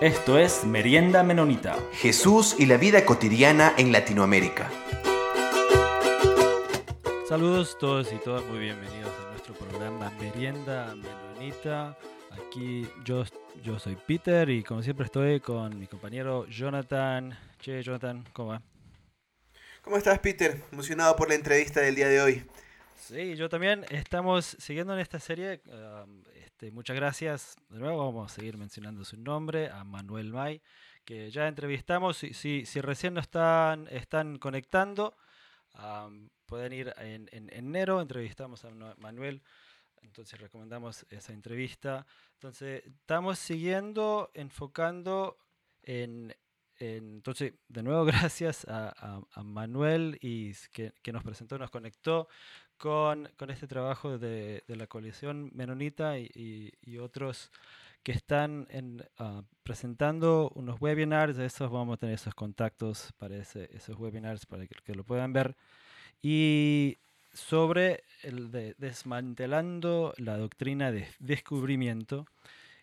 Esto es Merienda Menonita. Jesús y la vida cotidiana en Latinoamérica. Saludos todos y todas, muy bienvenidos a nuestro programa Merienda Menonita. Aquí yo, yo soy Peter y como siempre estoy con mi compañero Jonathan. Che, Jonathan, ¿cómo va? ¿Cómo estás, Peter? Emocionado por la entrevista del día de hoy. Sí, yo también. Estamos siguiendo en esta serie. um, este, muchas gracias. De nuevo vamos a seguir mencionando su nombre, a Manuel May, que ya entrevistamos. Si, si, recién no están, están conectando, pueden ir en, en enero. Entrevistamos a Manu- Manuel. Entonces recomendamos esa entrevista. Entonces estamos siguiendo, enfocando en, en- entonces, de nuevo, gracias a, a- a Manuel y que, que nos presentó, nos conectó con, con este trabajo de, de la coalición menonita y, y- y otros que están en, ah, presentando unos webinars. De esos vamos a tener esos contactos para ese- esos webinars para que, que lo puedan ver. Y sobre el de desmantelando la doctrina de descubrimiento.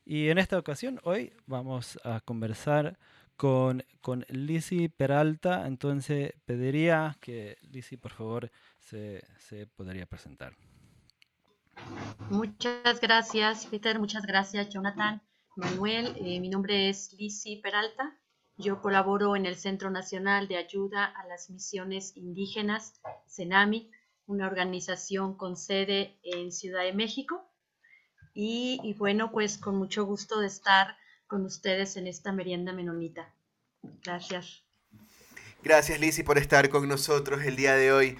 Y en esta ocasión, hoy vamos a conversar con, con Lizzy Peralta. Entonces, pediría que Lizzy, por favor, se, se podría presentar. Muchas gracias, Peter. Muchas gracias, Jonathan. Manuel, eh, mi nombre es Lizzy Peralta. Yo colaboro en el Centro Nacional de Ayuda a las Misiones Indígenas, CENAMI, una organización con sede en Ciudad de México. Y, y bueno, pues con mucho gusto de estar con ustedes en esta merienda menonita. Gracias. Gracias, Lizzy, por estar con nosotros el día de hoy.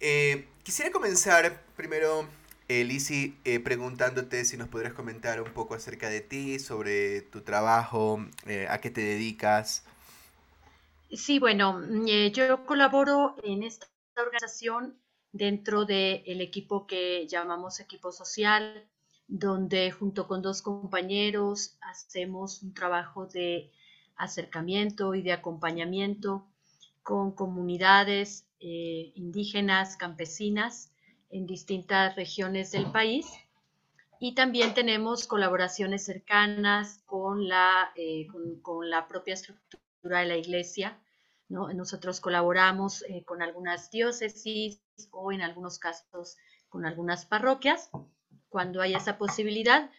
Eh, quisiera comenzar primero, eh, Lizzy, eh, preguntándote si nos podrías comentar un poco acerca de ti, sobre tu trabajo, eh, a qué te dedicas. Sí, bueno, mm, yo colaboro en esta organización dentro del equipo que llamamos equipo social, donde junto con dos compañeros hacemos un trabajo de acercamiento y de acompañamiento con comunidades eh, indígenas, campesinas en distintas regiones del país. Y también tenemos colaboraciones cercanas con la, eh, con, con la propia estructura de la iglesia. ¿no? Nosotros colaboramos eh, con algunas diócesis o en algunos casos con algunas parroquias cuando hay esa posibilidad,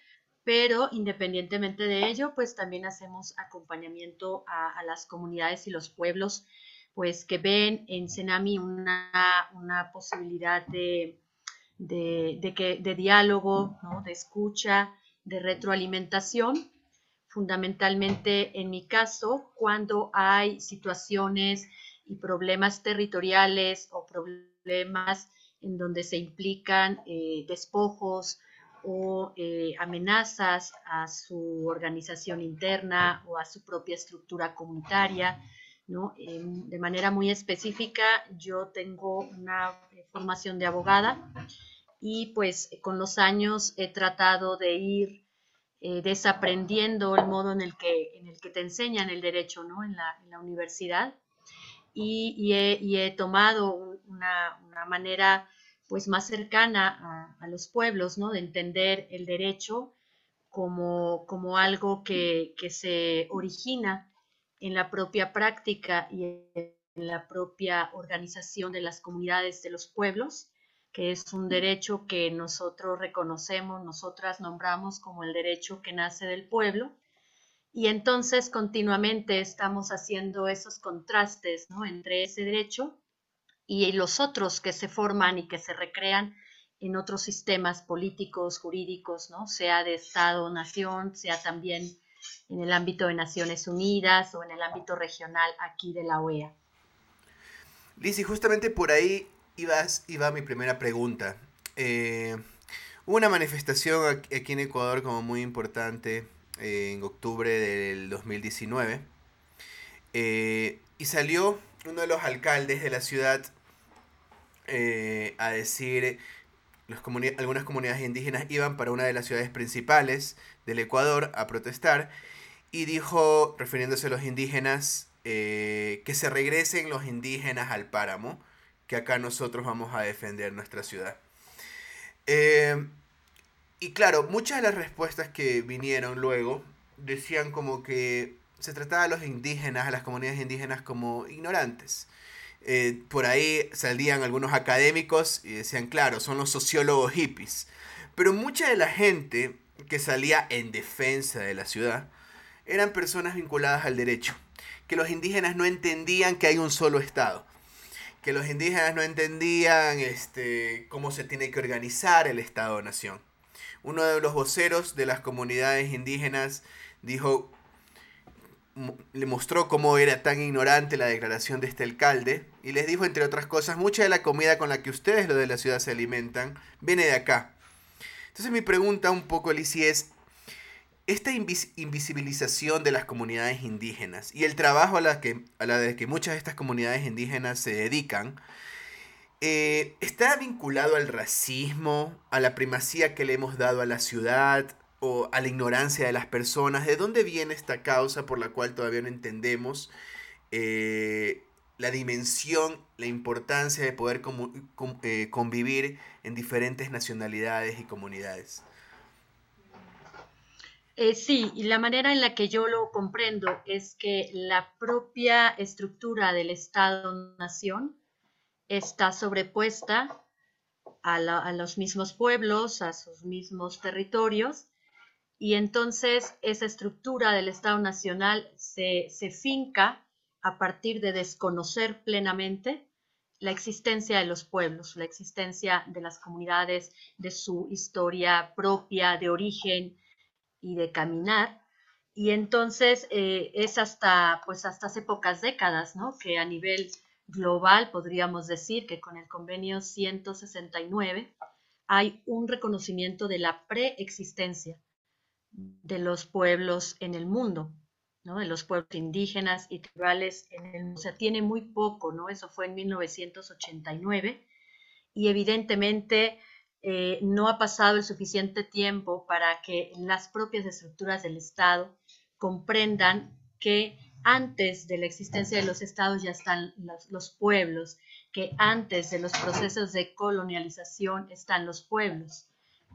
pero independientemente de ello, pues también hacemos acompañamiento a, a las comunidades y los pueblos, pues que ven en Senami una, una posibilidad de, de, de, que, de diálogo, ¿no? de escucha, de retroalimentación, fundamentalmente en mi caso, cuando hay situaciones y problemas territoriales o problemas en donde se implican eh, despojos o eh, amenazas a su organización interna o a su propia estructura comunitaria. ¿No? Eh, de manera muy específica, yo tengo una eh, formación de abogada y pues con los años he tratado de ir eh, desaprendiendo el modo en el, que, en el que te enseñan el derecho ¿no? en, la, en la universidad y, y, he, tomado una, una manera pues más cercana a, a, los pueblos, ¿no? De entender el derecho como, como algo que, que, se origina en la propia práctica y en la propia organización de las comunidades de los pueblos, que es un derecho que nosotros reconocemos, nosotras nombramos como el derecho que nace del pueblo. Y entonces continuamente estamos haciendo esos contrastes ¿no? entre ese derecho y los otros que se forman y que se recrean en otros sistemas políticos, jurídicos, ¿no? sea de Estado-nación, sea también en el ámbito de Naciones Unidas o en el ámbito regional aquí de la OEA. Lizzy, justamente por ahí ibas, iba mi primera pregunta. Eh, hubo una manifestación aquí en Ecuador como muy importante eh, en octubre del 2019 eh, y salió uno de los alcaldes de la ciudad a decir, algunas comunidades indígenas iban para una de las ciudades principales del Ecuador a protestar y dijo, refiriéndose a los indígenas, eh, que se regresen los indígenas al páramo, que acá nosotros vamos a defender nuestra ciudad. Eh, y claro, muchas de las respuestas que vinieron luego decían como que se trataba a los indígenas, a las comunidades indígenas como ignorantes. Eh, por ahí salían algunos académicos y decían, claro, son los sociólogos hippies. Pero mucha de la gente que salía en defensa de la ciudad eran personas vinculadas al derecho, que los indígenas no entendían que hay un solo Estado, que los indígenas no entendían este, cómo se tiene que organizar el Estado-Nación. Uno de los voceros de las comunidades indígenas dijo, le mostró cómo era tan ignorante la declaración de este alcalde y les dijo, entre otras cosas, mucha de la comida con la que ustedes, lo de la ciudad, se alimentan, viene de acá. Entonces mi pregunta un poco, Alicia, es, esta invisibilización de las comunidades indígenas y el trabajo a la, que, a la de que muchas de estas comunidades indígenas se dedican, eh, ¿está vinculado al racismo, a la primacía que le hemos dado a la ciudad, o a la ignorancia de las personas. ¿De dónde viene esta causa por la cual todavía no entendemos eh, la dimensión, la importancia de poder eh, convivir en diferentes nacionalidades y comunidades? Eh, sí, y la manera en la que yo lo comprendo es que la propia estructura del Estado-Nación está sobrepuesta a, a, los mismos pueblos, a sus mismos territorios, y entonces esa estructura del Estado Nacional se, finca a partir de desconocer plenamente la existencia de los pueblos, la existencia de las comunidades, de su historia propia, de origen y de caminar. Y entonces eh, es hasta, pues hasta hace pocas décadas, ¿no? Que a nivel global podríamos decir que con el convenio 169 hay un reconocimiento de la preexistencia de los pueblos en el mundo, ¿no? de los pueblos indígenas y tribales en el mundo. O sea, tiene muy poco, ¿no? Eso fue en 1989 y evidentemente eh, no ha pasado el suficiente tiempo para que las propias estructuras del Estado comprendan que antes de la existencia de los estados ya están los, los, pueblos, que antes de los procesos de colonialización están los pueblos.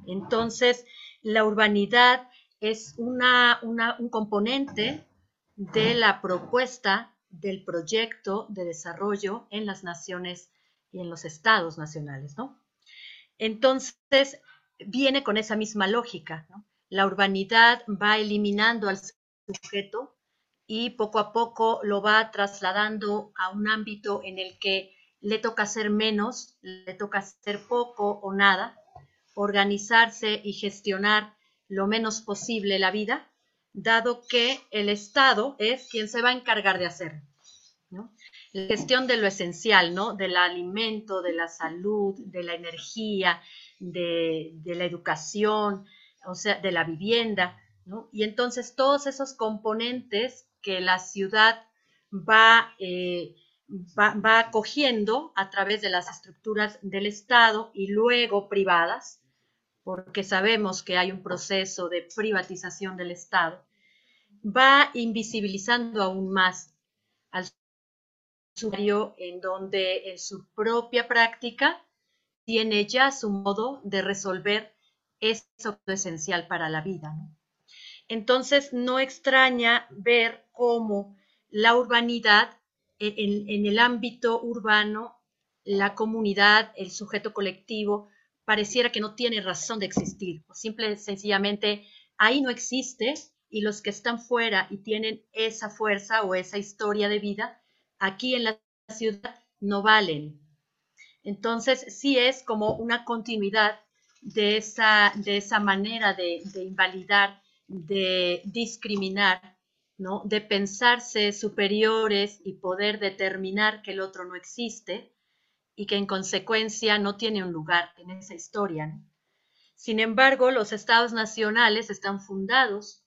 Entonces, la urbanidad es una, un componente de la propuesta del proyecto de desarrollo en las naciones y en los estados nacionales, ¿no? Entonces, viene con esa misma lógica, ¿no? La urbanidad va eliminando al sujeto y poco a poco lo va trasladando a un ámbito en el que le toca hacer menos, le toca hacer poco o nada, organizarse y gestionar lo menos posible la vida, dado que el Estado es quien se va a encargar de hacer. La gestión de lo esencial, ¿no? Del alimento, de la salud, de la energía, de, la educación, o sea, de la vivienda, Y entonces todos esos componentes que la ciudad va, eh, va, va acogiendo a través de las estructuras del Estado y luego privadas, porque sabemos que hay un proceso de privatización del Estado, va invisibilizando aún más al usuario en donde en su propia práctica tiene ya su modo de resolver eso esencial para la vida. Entonces, no extraña ver cómo la urbanidad, en, en el ámbito urbano, la comunidad, el sujeto colectivo, pareciera que no tiene razón de existir, o simple sencillamente ahí no existe y los que están fuera y tienen esa fuerza o esa historia de vida, aquí en la ciudad no valen. Entonces, sí es como una continuidad de esa, de esa manera de, de invalidar, de discriminar, ¿no? de pensarse superiores y poder determinar que el otro no existe, y que en consecuencia no tiene un lugar en esa historia. Sin embargo, los estados nacionales están fundados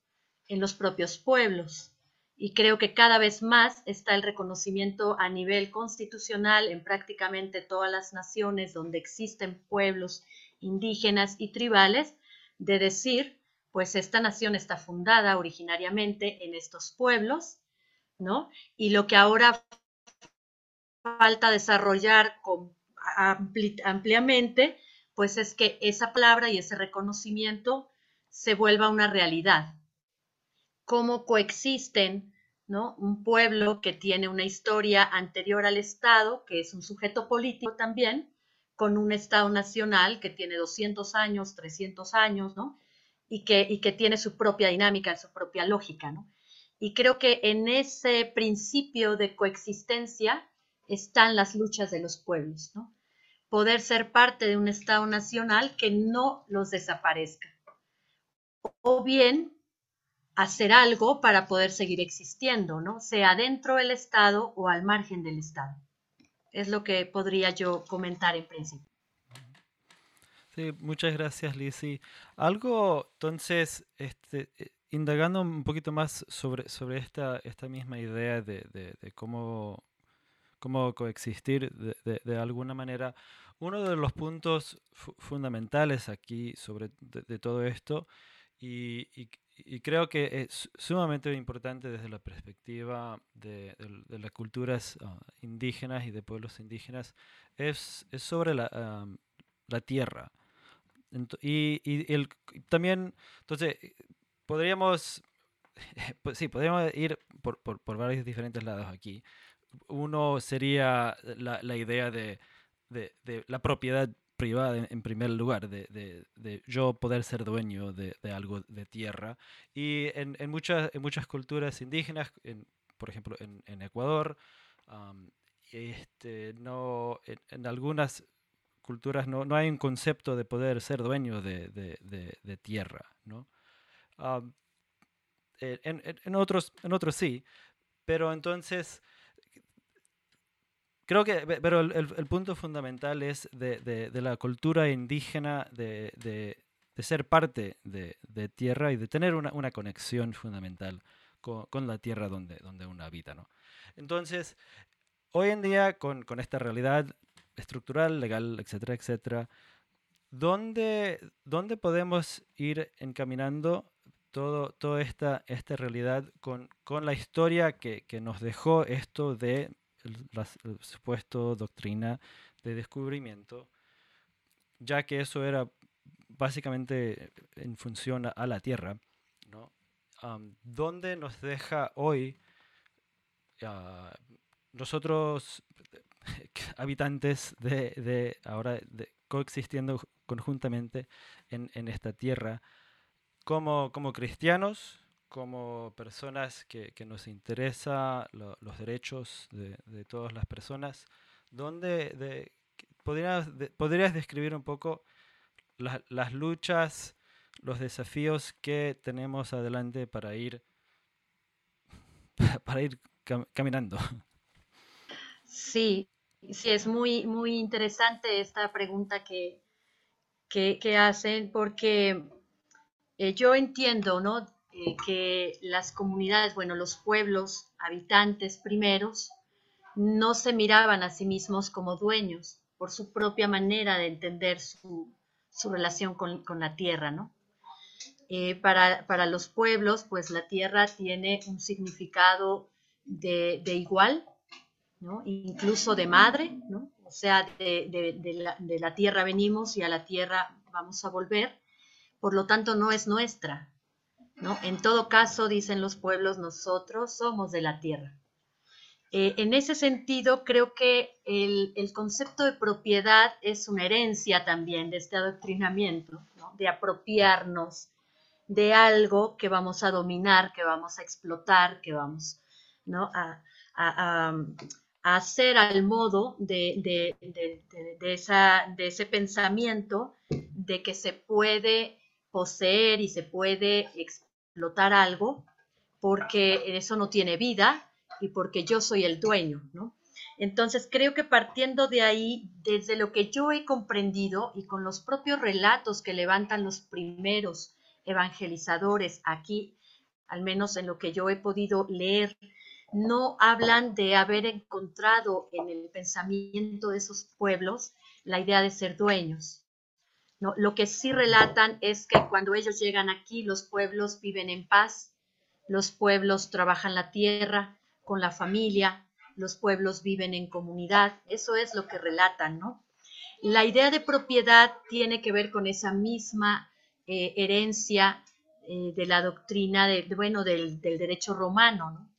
en los propios pueblos y creo que cada vez más está el reconocimiento a nivel constitucional en prácticamente todas las naciones donde existen pueblos indígenas y tribales de decir, pues esta nación está fundada originariamente en estos pueblos, ¿no? Y lo que ahora falta desarrollar ampliamente, pues es que esa palabra y ese reconocimiento se vuelva una realidad. cómo coexisten ¿no? un pueblo que tiene una historia anterior al Estado, que es un sujeto político también, con un Estado nacional que tiene 200 años, 300 años, ¿no? y, que, y que tiene su propia dinámica, su propia lógica. ¿no? Y creo que en ese principio de coexistencia están las luchas de los pueblos, ¿no? Poder ser parte de un Estado nacional que no los desaparezca. O bien hacer algo para poder seguir existiendo, ¿no? Sea dentro del Estado o al margen del Estado. Es lo que podría yo comentar en principio. Sí, muchas gracias, Lizzie. Algo, entonces, este, eh, indagando un poquito más sobre, sobre esta, esta misma idea de, de, cómo, cómo coexistir de, de, alguna manera, uno de los puntos fundamentales aquí sobre de, todo esto, y, y, creo que es sumamente importante desde la perspectiva de, las culturas ah, indígenas y de pueblos indígenas, es, es sobre la, la tierra. Y, y, el, también, entonces, podríamos, pues sí, podríamos ir por, por, por, varios diferentes lados aquí. Uno sería la, la idea de, de, de, la propiedad privada en, primer lugar, de, de, yo poder ser dueño de, algo de tierra. Y en, en, muchas, en muchas culturas indígenas, en, por ejemplo en, Ecuador, este, no, en, algunas culturas no, no, hay un concepto de poder ser dueño de, tierra. ¿no? en, en, otros, en otros sí, pero entonces creo que, pero el, punto fundamental es de, la cultura indígena, de, ser parte de, tierra y de tener una, conexión fundamental con, la tierra donde, donde uno habita. ¿no? Entonces, hoy en día, con, esta realidad estructural, legal, etcétera, etcétera, ¿dónde, podemos ir encaminando todo, toda esta, esta realidad con, la historia que, nos dejó esto de la, supuesto doctrina de descubrimiento, ya que eso era básicamente en función a, la Tierra, ¿no? ¿Dónde nos deja hoy uh, nosotros habitantes de, de ahora coexistiendo conjuntamente en, en esta tierra como, como cristianos, como personas que, que nos interesa los derechos de, de, todas las personas, ¿dónde de, podrías, podrías describir un poco las luchas, los desafíos que tenemos adelante para ir, para ir caminando? Sí, sí, es muy, muy interesante esta pregunta que, que, que hacen porque eh, yo entiendo, ¿no? Eh, que las comunidades, bueno, los pueblos habitantes primeros, no se miraban a sí mismos como dueños por su propia manera de entender su, relación con, la tierra, ¿no? Eh, para, los pueblos, pues la tierra tiene un significado de, igual, ¿no? Incluso de madre, ¿no? O sea, de la tierra venimos y a la tierra vamos a volver, por lo tanto no es nuestra, en todo caso, dicen los pueblos, nosotros somos de la tierra. Eh, en ese sentido, creo que el, concepto de propiedad es una herencia también de este adoctrinamiento, de apropiarnos de algo que vamos a dominar, que vamos a explotar, que vamos a, hacer al modo de, de ese pensamiento de que se puede poseer y se puede explotar algo porque eso no tiene vida y porque yo soy el dueño, ¿no? Entonces creo que partiendo de ahí, desde lo que yo he comprendido y con los propios relatos que levantan los primeros evangelizadores aquí, al menos en lo que yo he podido leer, no hablan de haber encontrado en el pensamiento de esos pueblos la idea de ser dueños, lo que sí relatan es que cuando ellos llegan aquí, los pueblos viven en paz, los pueblos trabajan la tierra con la familia, los pueblos viven en comunidad, eso es lo que relatan, ¿no? La idea de propiedad tiene que ver con esa misma eh, herencia eh, de la doctrina de, bueno, del, derecho romano.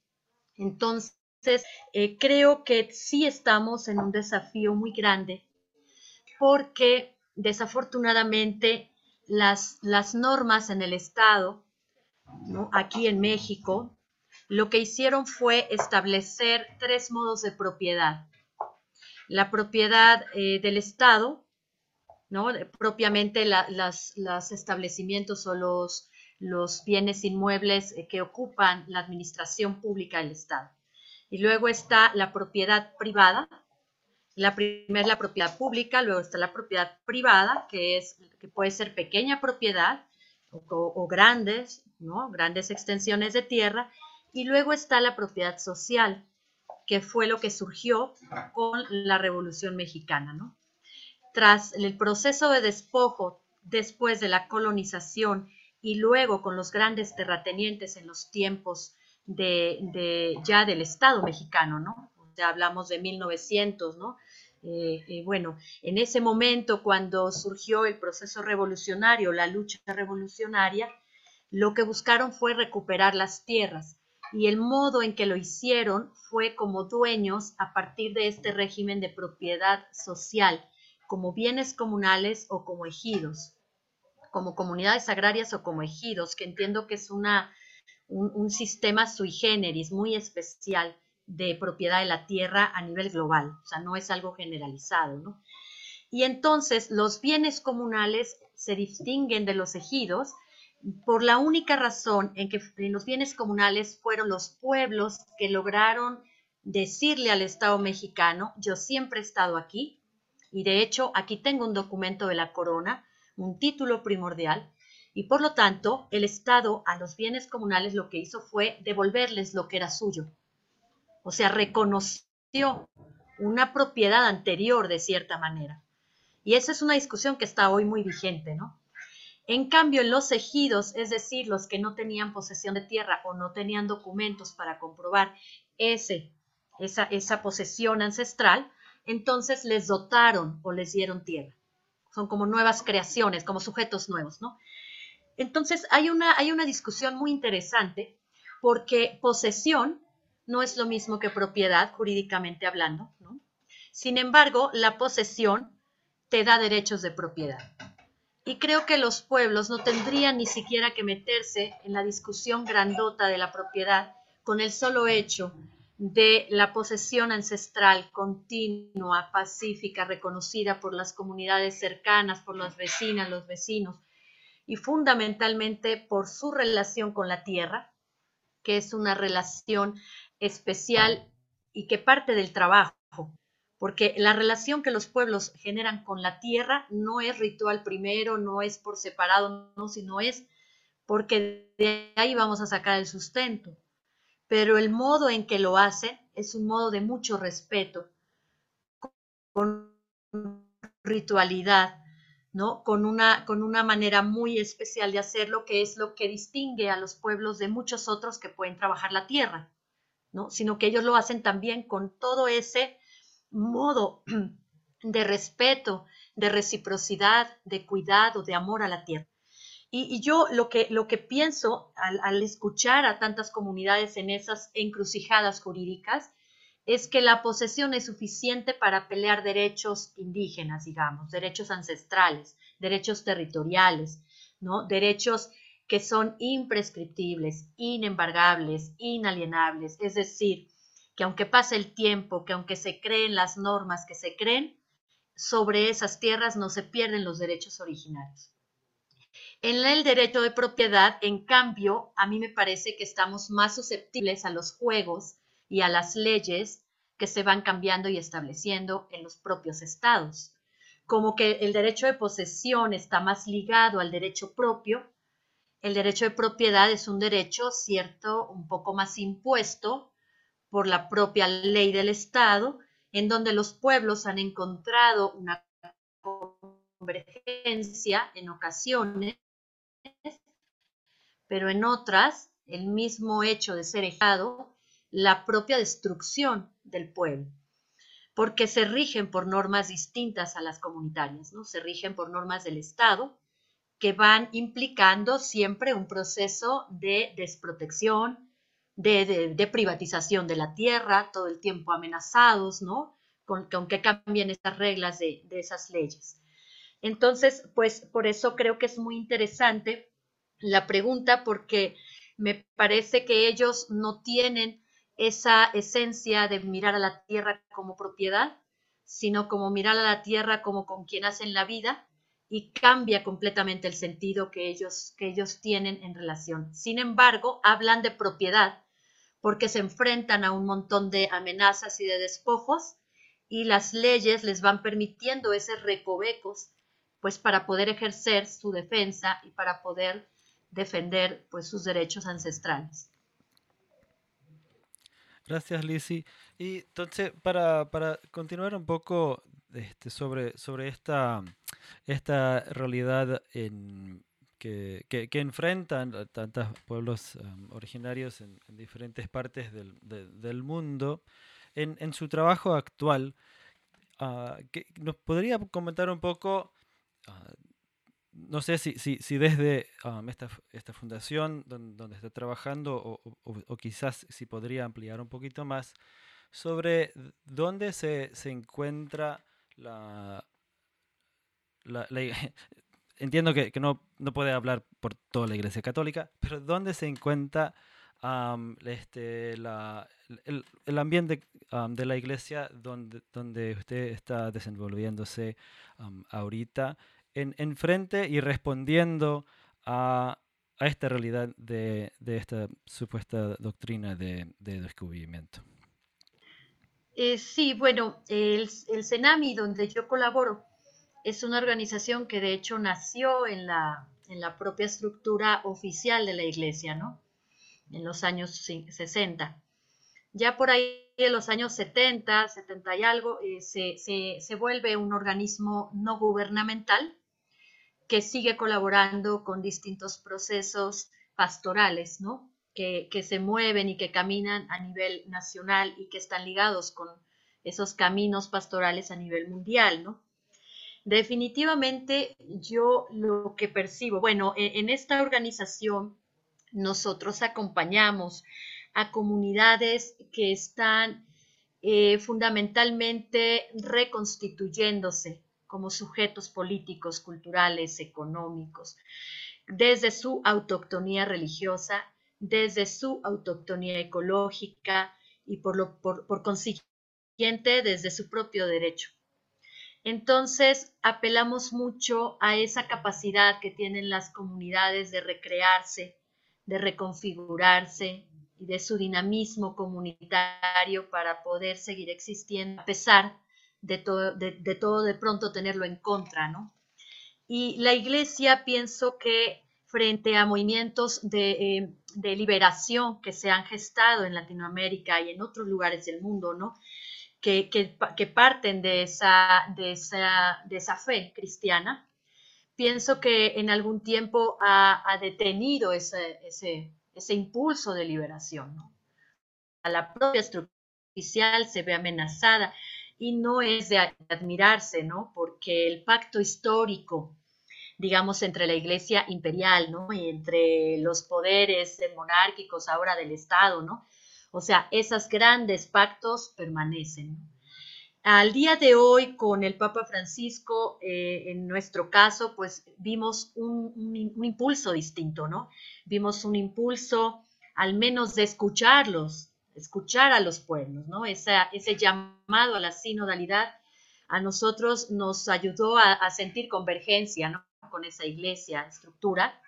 Entonces, eh, creo que sí estamos en un desafío muy grande porque desafortunadamente las, las normas en el Estado, aquí en México, lo que hicieron fue establecer tres modos de propiedad. La propiedad eh, del Estado, ¿no? propiamente los establecimientos o los, los bienes inmuebles eh, que ocupan la administración pública del Estado. Y luego está la propiedad privada. La primera es la propiedad pública, luego está la propiedad privada, que, es, que puede ser pequeña propiedad o, grandes, ¿no? grandes extensiones de tierra. Y luego está la propiedad social, que fue lo que surgió con la Revolución Mexicana. ¿no? Tras el proceso de despojo después de la colonización y luego con los grandes terratenientes en los tiempos de, ya del Estado mexicano, ¿no? Hablamos de 1900, ¿no? Eh, eh, bueno, en ese momento cuando surgió el proceso revolucionario, la lucha revolucionaria, lo que buscaron fue recuperar las tierras y el modo en que lo hicieron fue como dueños a partir de este régimen de propiedad social, como bienes comunales o como ejidos, como comunidades agrarias o como ejidos, que entiendo que es una, un, sistema sui generis muy especial de propiedad de la tierra a nivel global, o sea, no es algo generalizado, ¿no? Y entonces los bienes comunales se distinguen de los ejidos por la única razón en que en los bienes comunales fueron los pueblos que lograron decirle al Estado mexicano, yo siempre he estado aquí, y de hecho aquí tengo un documento de la corona, un título primordial, y por lo tanto el Estado a los bienes comunales lo que hizo fue devolverles lo que era suyo. O sea, reconoció una propiedad anterior de cierta manera. Y esa es una discusión que está hoy muy vigente, ¿no? En cambio, en los ejidos, es decir, los que no tenían posesión de tierra o no tenían documentos para comprobar ese, esa, esa posesión ancestral, entonces les dotaron o les dieron tierra. Son como nuevas creaciones, como sujetos nuevos, ¿no? Entonces hay una, hay una discusión muy interesante porque posesión no es lo mismo que propiedad jurídicamente hablando, ¿no? Sin embargo, la posesión te da derechos de propiedad. Y creo que los pueblos no tendrían ni siquiera que meterse en la discusión grandota de la propiedad con el solo hecho de la posesión ancestral continua, pacífica, reconocida por las comunidades cercanas, por las vecinas, los vecinos, y fundamentalmente por su relación con la tierra, que es una relación especial y que parte del trabajo, porque la relación que los pueblos generan con la tierra no es ritual primero, no es por separado, no, sino es porque de ahí vamos a sacar el sustento pero el modo en que lo hace es un modo de mucho respeto, con ritualidad, ¿no? Con una, con una manera muy especial de hacerlo, que es lo que distingue a los pueblos de muchos otros que pueden trabajar la tierra, ¿no? Sino que ellos lo hacen también con todo ese modo de respeto, de reciprocidad, de cuidado, de amor a la tierra. Y, yo lo que, lo que pienso al, escuchar a tantas comunidades en esas encrucijadas jurídicas es que la posesión es suficiente para pelear derechos indígenas, digamos, derechos ancestrales, derechos territoriales, ¿no? Derechos que son imprescriptibles, inembargables, inalienables, es decir, que aunque pase el tiempo, que aunque se creen las normas que se creen, sobre esas tierras no se pierden los derechos originarios. En el derecho de propiedad, en cambio, a mí me parece que estamos más susceptibles a los juegos y a las leyes que se van cambiando y estableciendo en los propios estados. Como que el derecho de posesión está más ligado al derecho propio, el derecho de propiedad es un derecho, cierto, un poco más impuesto por la propia ley del Estado, en donde los pueblos han encontrado una convergencia en ocasiones pero en otras, el mismo hecho de ser ejado, la propia destrucción del pueblo, porque se rigen por normas distintas a las comunitarias, ¿no? Se rigen por normas del Estado que van implicando siempre un proceso de desprotección, de, privatización de la tierra, todo el tiempo amenazados, ¿no? Con, que cambien estas reglas de, de esas leyes. Entonces, pues por eso creo que es muy interesante la pregunta porque me parece que ellos no tienen esa esencia de mirar a la tierra como propiedad, sino como mirar a la tierra como con quien hacen la vida y cambia completamente el sentido que ellos, que ellos tienen en relación. Sin embargo, hablan de propiedad porque se enfrentan a un montón de amenazas y de despojos y las leyes les van permitiendo esos recovecos pues para poder ejercer su defensa y para poder defender pues sus derechos ancestrales. Gracias, Lizzie. Y entonces, para, para continuar un poco este, sobre, sobre esta, esta realidad que, que, enfrentan tantos pueblos um, originarios en, diferentes partes del, del mundo, en, en, su trabajo actual, uh, ¿nos podría comentar un poco, uh, no sé si, si, desde esta, esta, fundación donde, donde está trabajando o, o, quizás si podría ampliar un poquito más, sobre dónde se, se encuentra la, la, entiendo que, no, no, puede hablar por toda la Iglesia Católica, pero ¿dónde se encuentra la, el, ambiente de la Iglesia donde, usted está desenvolviéndose ahorita en, frente y respondiendo a, a esta realidad de, de, esta supuesta doctrina de descubrimiento? Eh, sí, bueno, el, el CENAMI, donde yo colaboro, es una organización que de hecho nació en la, en la propia estructura oficial de la iglesia, ¿no? En los años 60. Ya por ahí en los años 70, 70 y algo, eh, se, se, vuelve un organismo no gubernamental que sigue colaborando con distintos procesos pastorales, ¿no? Que, se mueven y que caminan a nivel nacional y que están ligados con esos caminos pastorales a nivel mundial, ¿no? Definitivamente yo lo que percibo, bueno, e, en, esta organización nosotros acompañamos a comunidades que están eh, fundamentalmente reconstituyéndose como sujetos políticos, culturales, económicos, desde su autoctonía religiosa, desde su autoctonía ecológica y por, lo, por consiguiente desde su propio derecho. Entonces, apelamos mucho a esa capacidad que tienen las comunidades de recrearse, de reconfigurarse y de su dinamismo comunitario para poder seguir existiendo a pesar de todo de, todo de pronto tenerlo en contra, ¿no? Y la iglesia pienso que frente a movimientos de, eh, de liberación que se han gestado en Latinoamérica y en otros lugares del mundo, ¿no? que, parten de esa, de, esa, fe cristiana, pienso que en algún tiempo ha, detenido ese, ese, impulso de liberación. A la propia estructura oficial se ve amenazada y no es de admirarse, ¿no? Porque el pacto histórico, digamos, entre la Iglesia imperial, ¿no? Y entre los poderes monárquicos ahora del Estado, ¿no? O sea, esos grandes pactos permanecen. Al día de hoy, con el Papa Francisco, eh, en nuestro caso, pues vimos un, impulso distinto, ¿no? Vimos un impulso al menos de escucharlos, escuchar a los pueblos, ¿no? ese llamado a la sinodalidad a nosotros nos ayudó a, sentir convergencia, ¿no? Con esa iglesia, estructura,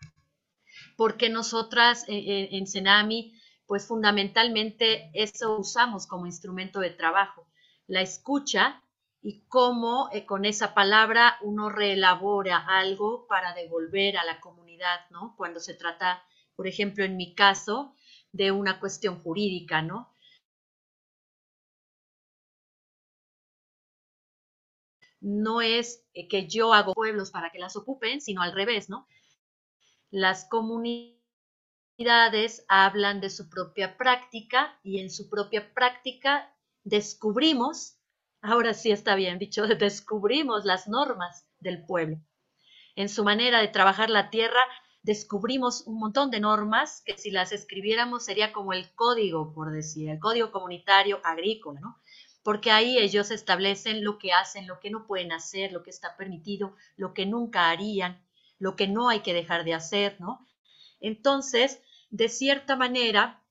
porque nosotras eh, eh, en Senami pues fundamentalmente eso usamos como instrumento de trabajo, la escucha y cómo eh, con esa palabra uno reelabora algo para devolver a la comunidad, ¿no? Cuando se trata, por ejemplo, en mi caso, de una cuestión jurídica, ¿no? No es eh, que yo hago pueblos para que las ocupen, sino al revés, ¿no? Las comunidades hablan de su propia práctica y en su propia práctica descubrimos, ahora sí está bien dicho, descubrimos las normas del pueblo. en su manera de trabajar la tierra, descubrimos un montón de normas que si las escribiéramos sería como el código, por decir, el código comunitario agrícola, ¿no? Porque ahí ellos establecen lo que hacen, lo que no pueden hacer, lo que está permitido, lo que nunca harían, lo que no hay que dejar de hacer, ¿no? Entonces, de cierta manera,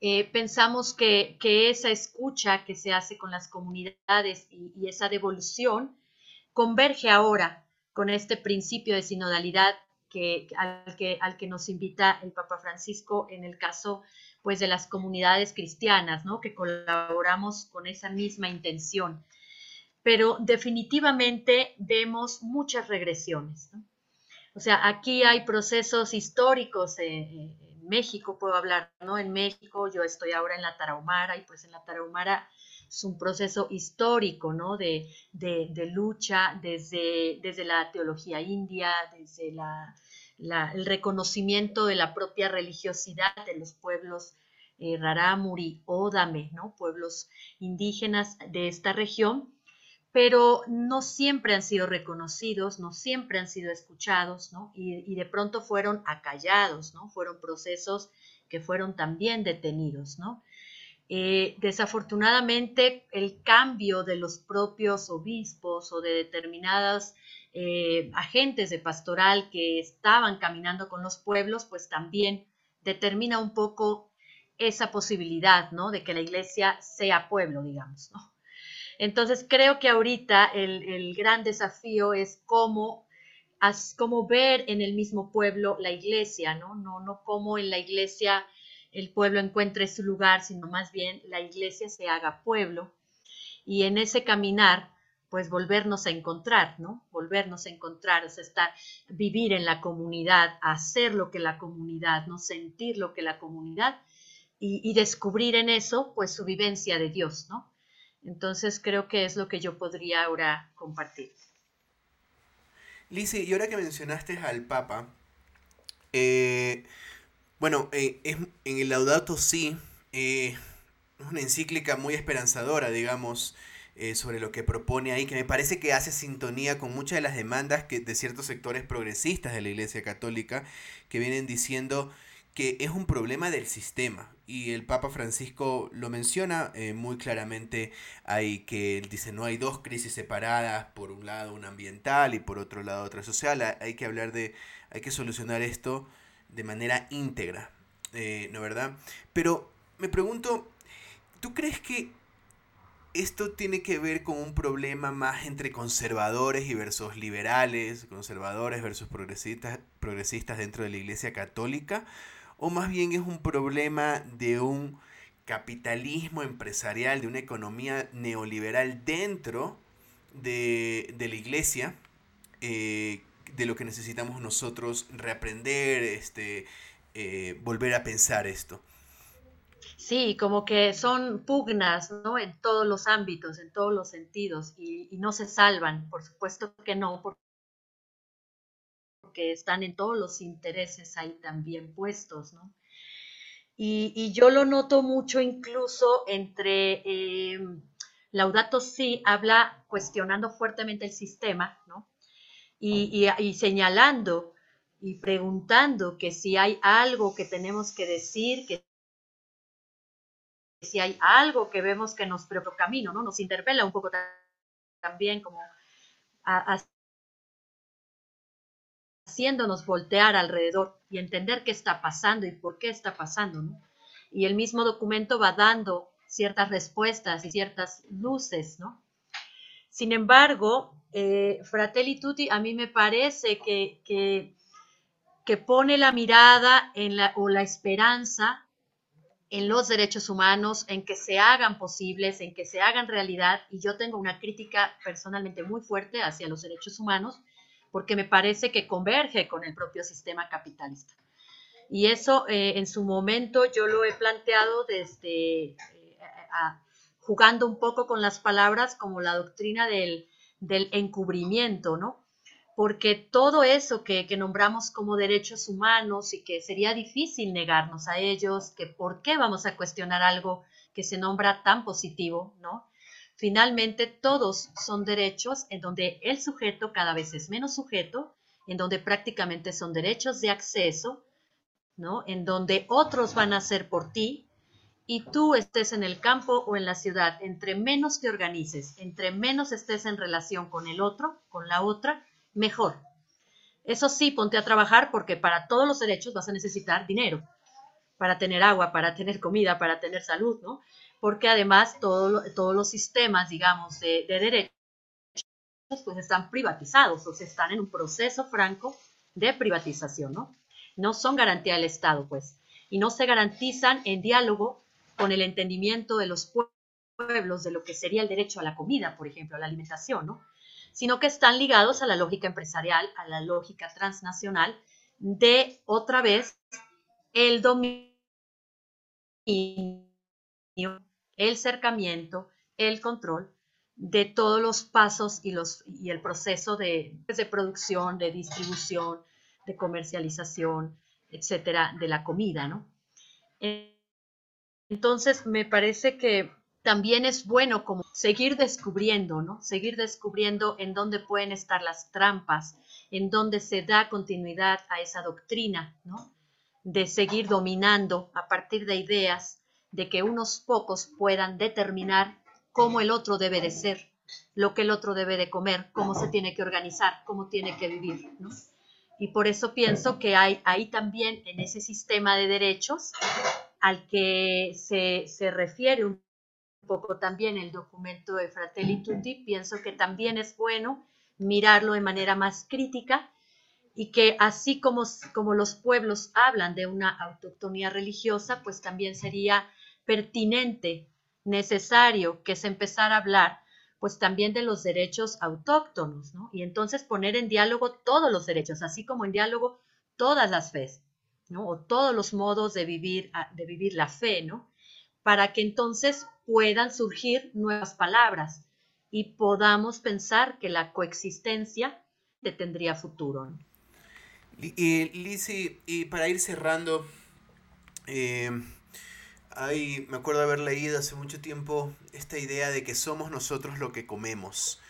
eh, pensamos que, esa escucha que se hace con las comunidades y, esa devolución converge ahora con este principio de sinodalidad que, al, que, al que nos invita el Papa Francisco en el caso pues, de las comunidades cristianas, ¿no? que colaboramos con esa misma intención. Pero definitivamente vemos muchas regresiones. O sea, aquí hay procesos históricos. Eh, eh, México, puedo hablar, ¿no? En México, yo estoy ahora en la Tarahumara y pues en la Tarahumara es un proceso histórico, ¿no? De, lucha desde, desde la teología india, desde el reconocimiento de la propia religiosidad de los pueblos eh, Rarámuri, Ódame, ¿no? Pueblos indígenas de esta región pero no siempre han sido reconocidos, no siempre han sido escuchados, ¿no? Y, de pronto fueron acallados, ¿no? Fueron procesos que fueron también detenidos, ¿no? Eh, desafortunadamente, el cambio de los propios obispos o de determinados eh, agentes de pastoral que estaban caminando con los pueblos, pues también determina un poco esa posibilidad, ¿no? De que la iglesia sea pueblo, digamos, ¿no? Entonces creo que ahorita el, gran desafío es cómo, cómo, ver en el mismo pueblo la iglesia, ¿no? No, no cómo en la iglesia el pueblo encuentre su lugar, sino más bien la iglesia se haga pueblo y en ese caminar pues volvernos a encontrar, ¿no? Volvernos a encontrar, o estar, vivir en la comunidad, hacer lo que la comunidad, ¿no? Sentir lo que la comunidad y, descubrir en eso pues su vivencia de Dios, ¿no? Entonces creo que es lo que yo podría ahora compartir. Lizzie, y ahora que mencionaste al Papa, eh, bueno, eh, es, en el Laudato Si eh, una encíclica muy esperanzadora, digamos, sobre lo que propone ahí, que me parece que hace sintonía con muchas de las demandas que, de ciertos sectores progresistas de la Iglesia Católica, que vienen diciendo que es un problema del sistema. Y el Papa Francisco lo menciona eh, muy claramente ahí, que él dice, no hay dos crisis separadas, por un lado una ambiental y por otro lado otra social, hay que hablar de, hay que solucionar esto de manera íntegra, eh, ¿no verdad? Pero me pregunto, ¿tú crees que esto tiene que ver con un problema más entre conservadores y versus liberales, conservadores versus progresistas, progresistas dentro de la Iglesia Católica? o más bien es un problema de un capitalismo empresarial, de una economía neoliberal dentro de, la iglesia, eh, de lo que necesitamos nosotros reaprender, este, eh, volver a pensar esto. Sí, como que son pugnas, ¿no? En todos los ámbitos, en todos los sentidos, y, no se salvan, por supuesto que no, que están en todos los intereses ahí también puestos, ¿no? Y, yo lo noto mucho incluso entre eh, Laudato Si habla cuestionando fuertemente el sistema, ¿no? Y, y, señalando y preguntando que si hay algo que tenemos que decir, que si hay algo que vemos que nos propio camino, ¿no? Nos interpela un poco también como a, haciéndonos voltear alrededor y entender qué está pasando y por qué está pasando, ¿no? Y el mismo documento va dando ciertas respuestas y ciertas luces, ¿no? Sin embargo, eh, Fratelli Tutti a mí me parece que, que, que pone la mirada en la, o la esperanza en los derechos humanos, en que se hagan posibles, en que se hagan realidad, y yo tengo una crítica personalmente muy fuerte hacia los derechos humanos, porque me parece que converge con el propio sistema capitalista. Y eso eh, en su momento yo lo he planteado desde eh, jugando un poco con las palabras como la doctrina del, encubrimiento, ¿no? Porque todo eso que, nombramos como derechos humanos y que sería difícil negarnos a ellos, que por qué vamos a cuestionar algo que se nombra tan positivo, ¿no? Finalmente, todos son derechos en donde el sujeto cada vez es menos sujeto en donde prácticamente son derechos de acceso, ¿no? En donde otros van a hacer por ti y tú estés en el campo o en la ciudad, entre menos te organices, entre menos estés en relación con el otro, con la otra, mejor. Eso sí, ponte a trabajar porque para todos los derechos vas a necesitar dinero, para tener agua, para tener comida, para tener salud, ¿no? Porque además todos los sistemas, digamos, de, de derechos, pues están privatizados o se están en un proceso franco de privatización, ¿no? No son garantía del Estado, pues, y no se garantizan en diálogo con el entendimiento de los pueblos de lo que sería el derecho a la comida, por ejemplo, a la alimentación, ¿no? Sino que están ligados a la lógica empresarial, a la lógica transnacional de, otra vez, el dominio, el cercamiento, el control de todos los pasos y, los, y el proceso de, pues, de producción, de distribución, de comercialización, etcétera, de la comida, ¿no? Entonces, me parece que también es bueno como seguir descubriendo, ¿no? Seguir descubriendo en dónde pueden estar las trampas, en dónde se da continuidad a esa doctrina, ¿no? De seguir dominando a partir de ideas de que unos pocos puedan determinar cómo el otro debe de ser, lo que el otro debe de comer, cómo se tiene que organizar, cómo tiene que vivir, ¿no? Y por eso pienso que hay ahí también en ese sistema de derechos al que se, refiere un poco también el documento de Fratelli Tutti, pienso que también es bueno mirarlo de manera más crítica y que así como, como los pueblos hablan de una autoctonía religiosa, pues también sería pertinente, necesario que se empezara a hablar pues también de los derechos autóctonos, ¿no? Y entonces poner en diálogo todos los derechos, así como en diálogo todas las fes o todos los modos de vivir, de vivir la fe, ¿no? Para que entonces puedan surgir nuevas palabras y podamos pensar que la coexistencia tendría futuro. Y, Lizzie, y para ir cerrando, eh, me acuerdo haber leído hace mucho tiempo esta idea de que somos nosotros lo que comemos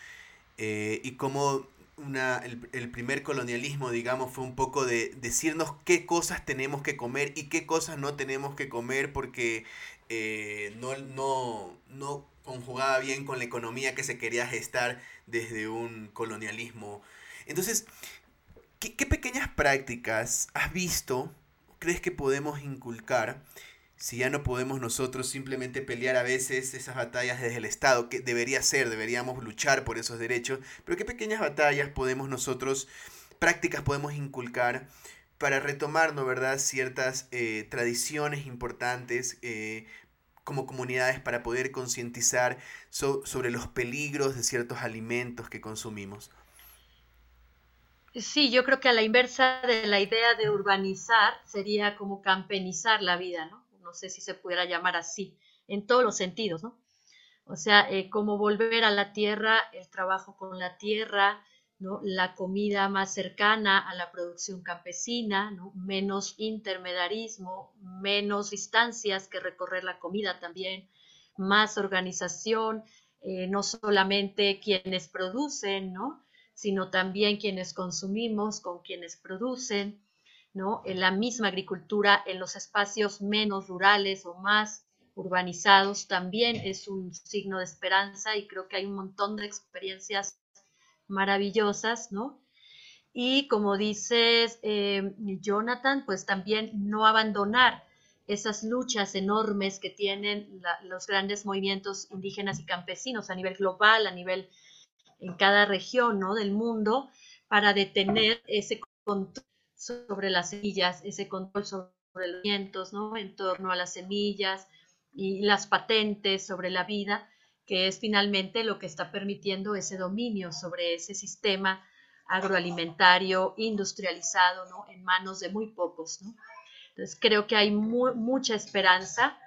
eh, y cómo una, el, primer colonialismo, digamos, fue un poco de decirnos qué cosas tenemos que comer y qué cosas no tenemos que comer porque eh, no, no, no conjugaba bien con la economía que se quería gestar desde un colonialismo. Entonces, ¿qué, qué pequeñas prácticas has visto, crees que podemos inculcar si ya no podemos nosotros simplemente pelear a veces esas batallas desde el Estado, que debería ser, deberíamos luchar por esos derechos, pero qué pequeñas batallas podemos nosotros, prácticas podemos inculcar para retomar, ¿no verdad?, ciertas eh, tradiciones importantes eh, como comunidades para poder concientizar sobre los peligros de ciertos alimentos que consumimos. Sí, yo creo que a la inversa de la idea de urbanizar sería como campenizar la vida, ¿no? no sé si se pudiera llamar así, en todos los sentidos, ¿no? O sea, eh, como volver a la tierra, el trabajo con la tierra, ¿no? la comida más cercana a la producción campesina, ¿no? menos intermediarismo, menos distancias que recorrer la comida también, más organización, eh, no solamente quienes producen, ¿no? sino también quienes consumimos con quienes producen, en la misma agricultura, en los espacios menos rurales o más urbanizados, también es un signo de esperanza y creo que hay un montón de experiencias maravillosas, ¿no? Y como dices, eh, Jonathan, pues también no abandonar esas luchas enormes que tienen los grandes movimientos indígenas y campesinos a nivel global, a nivel en cada región ¿no? del mundo, para detener ese control sobre las semillas, ese control sobre los vientos, ¿no? En torno a las semillas y las patentes sobre la vida, que es finalmente lo que está permitiendo ese dominio sobre ese sistema agroalimentario industrializado, ¿no? En manos de muy pocos, ¿no? Entonces creo que hay mucha esperanza,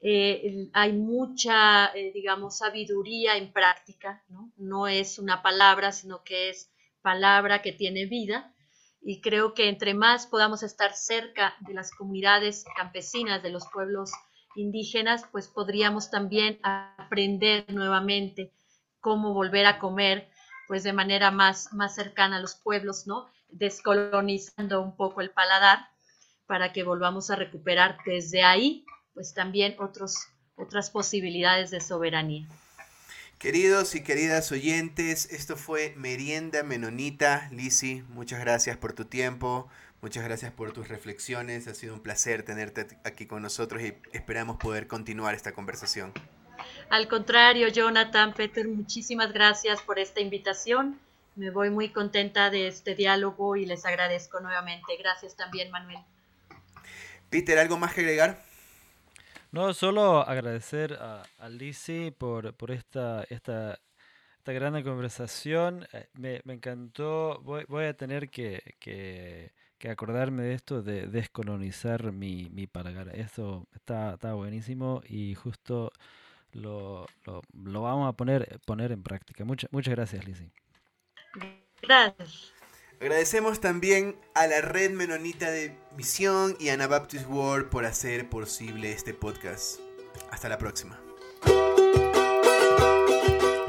eh, hay mucha, eh, digamos, sabiduría en práctica, ¿no? No es una palabra, sino que es palabra que tiene vida y creo que entre más podamos estar cerca de las comunidades campesinas, de los pueblos indígenas, pues podríamos también aprender nuevamente cómo volver a comer pues de manera más, más cercana a los pueblos, ¿no? descolonizando un poco el paladar para que volvamos a recuperar desde ahí, pues también otros, otras posibilidades de soberanía. Queridos y queridas oyentes, esto fue Merienda Menonita. Lisi, muchas gracias por tu tiempo, muchas gracias por tus reflexiones. Ha sido un placer tenerte aquí con nosotros y esperamos poder continuar esta conversación. Al contrario, Jonathan, Peter, muchísimas gracias por esta invitación. Me voy muy contenta de este diálogo y les agradezco nuevamente. Gracias también, Manuel. Peter, ¿algo más que agregar? No, solo agradecer a, a Lizzie por, por esta, esta, esta gran conversación. Eh, me, me encantó. Voy, voy, a tener que, que, que, acordarme de esto, de descolonizar mi, mi palabra. Esto está, está buenísimo y justo lo, lo, lo, vamos a poner, poner en práctica. Muchas, muchas gracias, Lizzie. Gracias. Agradecemos también a la Red Menonita de Misión y a Anabaptist World por hacer posible este podcast. Hasta la próxima.